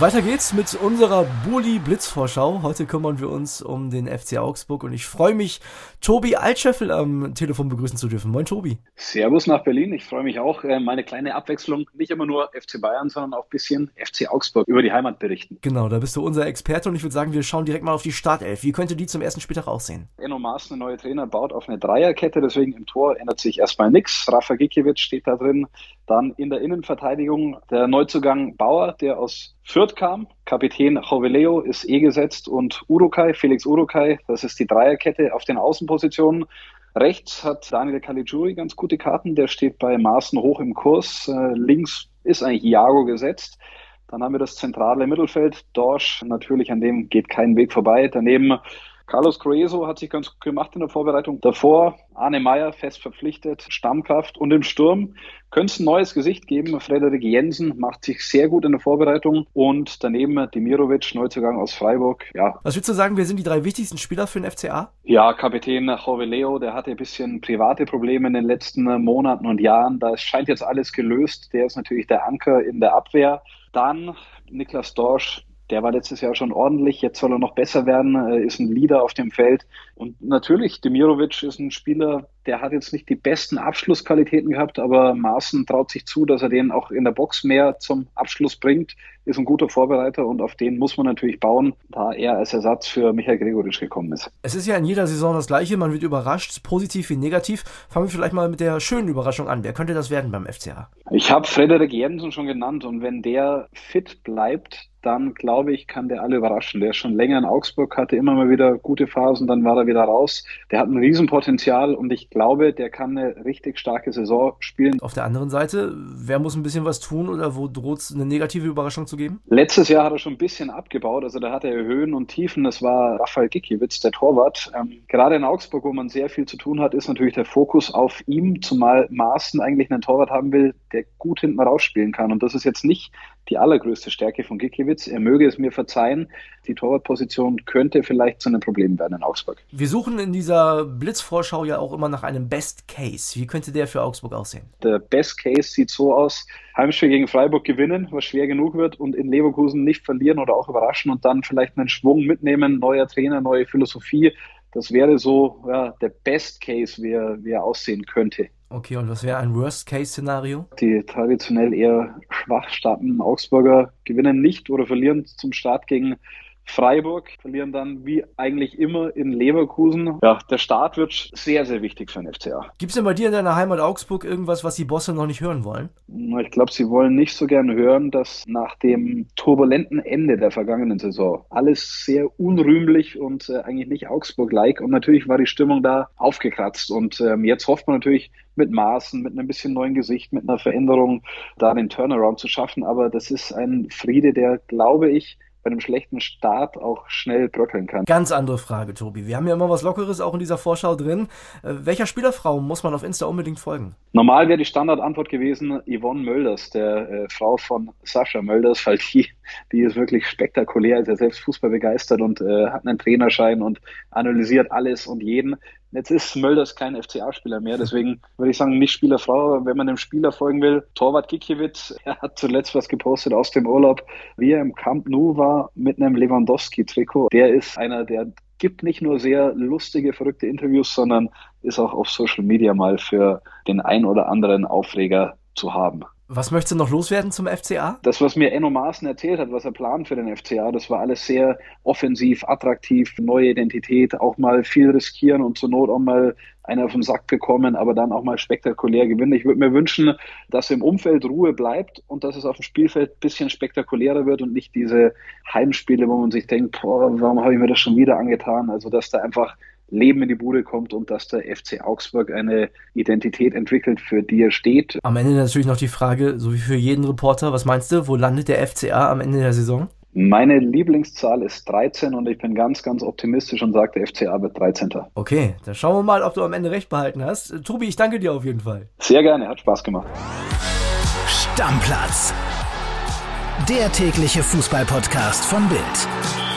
Weiter geht's mit unserer Bully Blitzvorschau. Heute kümmern wir uns um den FC Augsburg und ich freue mich, Tobi Altscheffel am Telefon begrüßen zu dürfen. Moin Tobi. Servus nach Berlin. Ich freue mich auch, äh, meine kleine Abwechslung, nicht immer nur FC Bayern, sondern auch ein bisschen FC Augsburg über die Heimat berichten. Genau, da bist du unser Experte und ich würde sagen, wir schauen direkt mal auf die Startelf. Wie könnte die zum ersten Spieltag aussehen? Enno Maaßen, der neue Trainer, baut auf eine Dreierkette, deswegen im Tor ändert sich erstmal nichts. Rafa Gikiewicz steht da drin. Dann in der Innenverteidigung der Neuzugang Bauer, der aus Fürth kam. Kapitän Joveleo ist eh gesetzt und Urukai, Felix Urukai, das ist die Dreierkette auf den Außenpositionen. Rechts hat Daniel Caligiuri ganz gute Karten, der steht bei Maaßen hoch im Kurs. Äh, links ist eigentlich Iago gesetzt. Dann haben wir das zentrale Mittelfeld. Dorsch, natürlich, an dem geht kein Weg vorbei. Daneben Carlos Coeso hat sich ganz gut gemacht in der Vorbereitung. Davor Arne Meyer fest verpflichtet, Stammkraft und im Sturm könnte es ein neues Gesicht geben. Frederik Jensen macht sich sehr gut in der Vorbereitung und daneben Demirovic, Neuzugang aus Freiburg. Ja. Was würdest du sagen, wer sind die drei wichtigsten Spieler für den FCA? Ja, Kapitän Joveleo, der hatte ein bisschen private Probleme in den letzten Monaten und Jahren. Da scheint jetzt alles gelöst. Der ist natürlich der Anker in der Abwehr. Dann Niklas Dorsch, der war letztes Jahr schon ordentlich, jetzt soll er noch besser werden, ist ein Leader auf dem Feld. Und natürlich, Demirovic ist ein Spieler, der hat jetzt nicht die besten Abschlussqualitäten gehabt, aber Maaßen traut sich zu, dass er den auch in der Box mehr zum Abschluss bringt, ist ein guter Vorbereiter und auf den muss man natürlich bauen, da er als Ersatz für Michael Gregoritsch gekommen ist. Es ist ja in jeder Saison das Gleiche, man wird überrascht, positiv wie negativ. Fangen wir vielleicht mal mit der schönen Überraschung an. Wer könnte das werden beim FCA? Ich habe Frederik Jensen schon genannt und wenn der fit bleibt, dann glaube ich, kann der alle überraschen. Der ist schon länger in Augsburg, hatte immer mal wieder gute Phasen, dann war er wieder raus. Der hat ein Riesenpotenzial und ich glaube, der kann eine richtig starke Saison spielen. Auf der anderen Seite, wer muss ein bisschen was tun oder wo droht es eine negative Überraschung zu geben? Letztes Jahr hat er schon ein bisschen abgebaut, also da hatte er Höhen und Tiefen. Das war Rafael Gikiewicz, der Torwart. Ähm, gerade in Augsburg, wo man sehr viel zu tun hat, ist natürlich der Fokus auf ihm, zumal Maaßen eigentlich einen Torwart haben will, der gut hinten rausspielen kann. Und das ist jetzt nicht die allergrößte Stärke von Gikiewicz. Er möge es mir verzeihen, die Torwartposition könnte vielleicht zu einem Problem werden in Augsburg. Wir suchen in dieser Blitzvorschau ja auch immer nach einem Best Case. Wie könnte der für Augsburg aussehen? Der Best Case sieht so aus, Heimspiel gegen Freiburg gewinnen, was schwer genug wird und in Leverkusen nicht verlieren oder auch überraschen und dann vielleicht einen Schwung mitnehmen, neuer Trainer, neue Philosophie. Das wäre so ja, der Best Case, wie er, wie er aussehen könnte. Okay, und was wäre ein Worst-Case-Szenario? Die traditionell eher schwach startenden Augsburger gewinnen nicht oder verlieren zum Start gegen Freiburg, verlieren dann wie eigentlich immer in Leverkusen. Ja, der Start wird sehr, sehr wichtig für den FCA. Gibt es denn bei dir in deiner Heimat Augsburg irgendwas, was die Bosse noch nicht hören wollen? Ich glaube, sie wollen nicht so gerne hören, dass nach dem turbulenten Ende der vergangenen Saison alles sehr unrühmlich und äh, eigentlich nicht Augsburg-like und natürlich war die Stimmung da aufgekratzt und ähm, jetzt hofft man natürlich mit Maßen, mit einem bisschen neuen Gesicht, mit einer Veränderung da den Turnaround zu schaffen, aber das ist ein Friede, der, glaube ich, bei einem schlechten Start auch schnell bröckeln kann. Ganz andere Frage, Tobi. Wir haben ja immer was Lockeres auch in dieser Vorschau drin. Äh, welcher Spielerfrau muss man auf Insta unbedingt folgen? Normal wäre die Standardantwort gewesen Yvonne Mölders, der äh, Frau von Sascha Mölders, weil die, die ist wirklich spektakulär, ist ja selbst Fußball begeistert und äh, hat einen Trainerschein und analysiert alles und jeden. Jetzt ist Mölders kein FCA-Spieler mehr, deswegen würde ich sagen, nicht Spielerfrau, wenn man dem Spieler folgen will, Torwart Gikiewicz, er hat zuletzt was gepostet aus dem Urlaub, wie er im Camp Nou war mit einem Lewandowski-Trikot. Der ist einer, der gibt nicht nur sehr lustige, verrückte Interviews, sondern ist auch auf Social Media mal für den ein oder anderen Aufreger zu haben. Was möchtest du noch loswerden zum FCA? Das, was mir Enno Maaßen erzählt hat, was er plant für den FCA, das war alles sehr offensiv, attraktiv, neue Identität, auch mal viel riskieren und zur Not auch mal einer auf den Sack bekommen, aber dann auch mal spektakulär gewinnen. Ich würde mir wünschen, dass im Umfeld Ruhe bleibt und dass es auf dem Spielfeld ein bisschen spektakulärer wird und nicht diese Heimspiele, wo man sich denkt, boah, warum habe ich mir das schon wieder angetan? Also, dass da einfach Leben in die Bude kommt und dass der FC Augsburg eine Identität entwickelt, für die er steht. Am Ende natürlich noch die Frage, so wie für jeden Reporter, was meinst du, wo landet der FCA am Ende der Saison? Meine Lieblingszahl ist 13 und ich bin ganz, ganz optimistisch und sage, der FCA wird 13. Okay, dann schauen wir mal, ob du am Ende recht behalten hast. Tobi, ich danke dir auf jeden Fall. Sehr gerne, hat Spaß gemacht. Stammplatz. Der tägliche Fußballpodcast von Bild.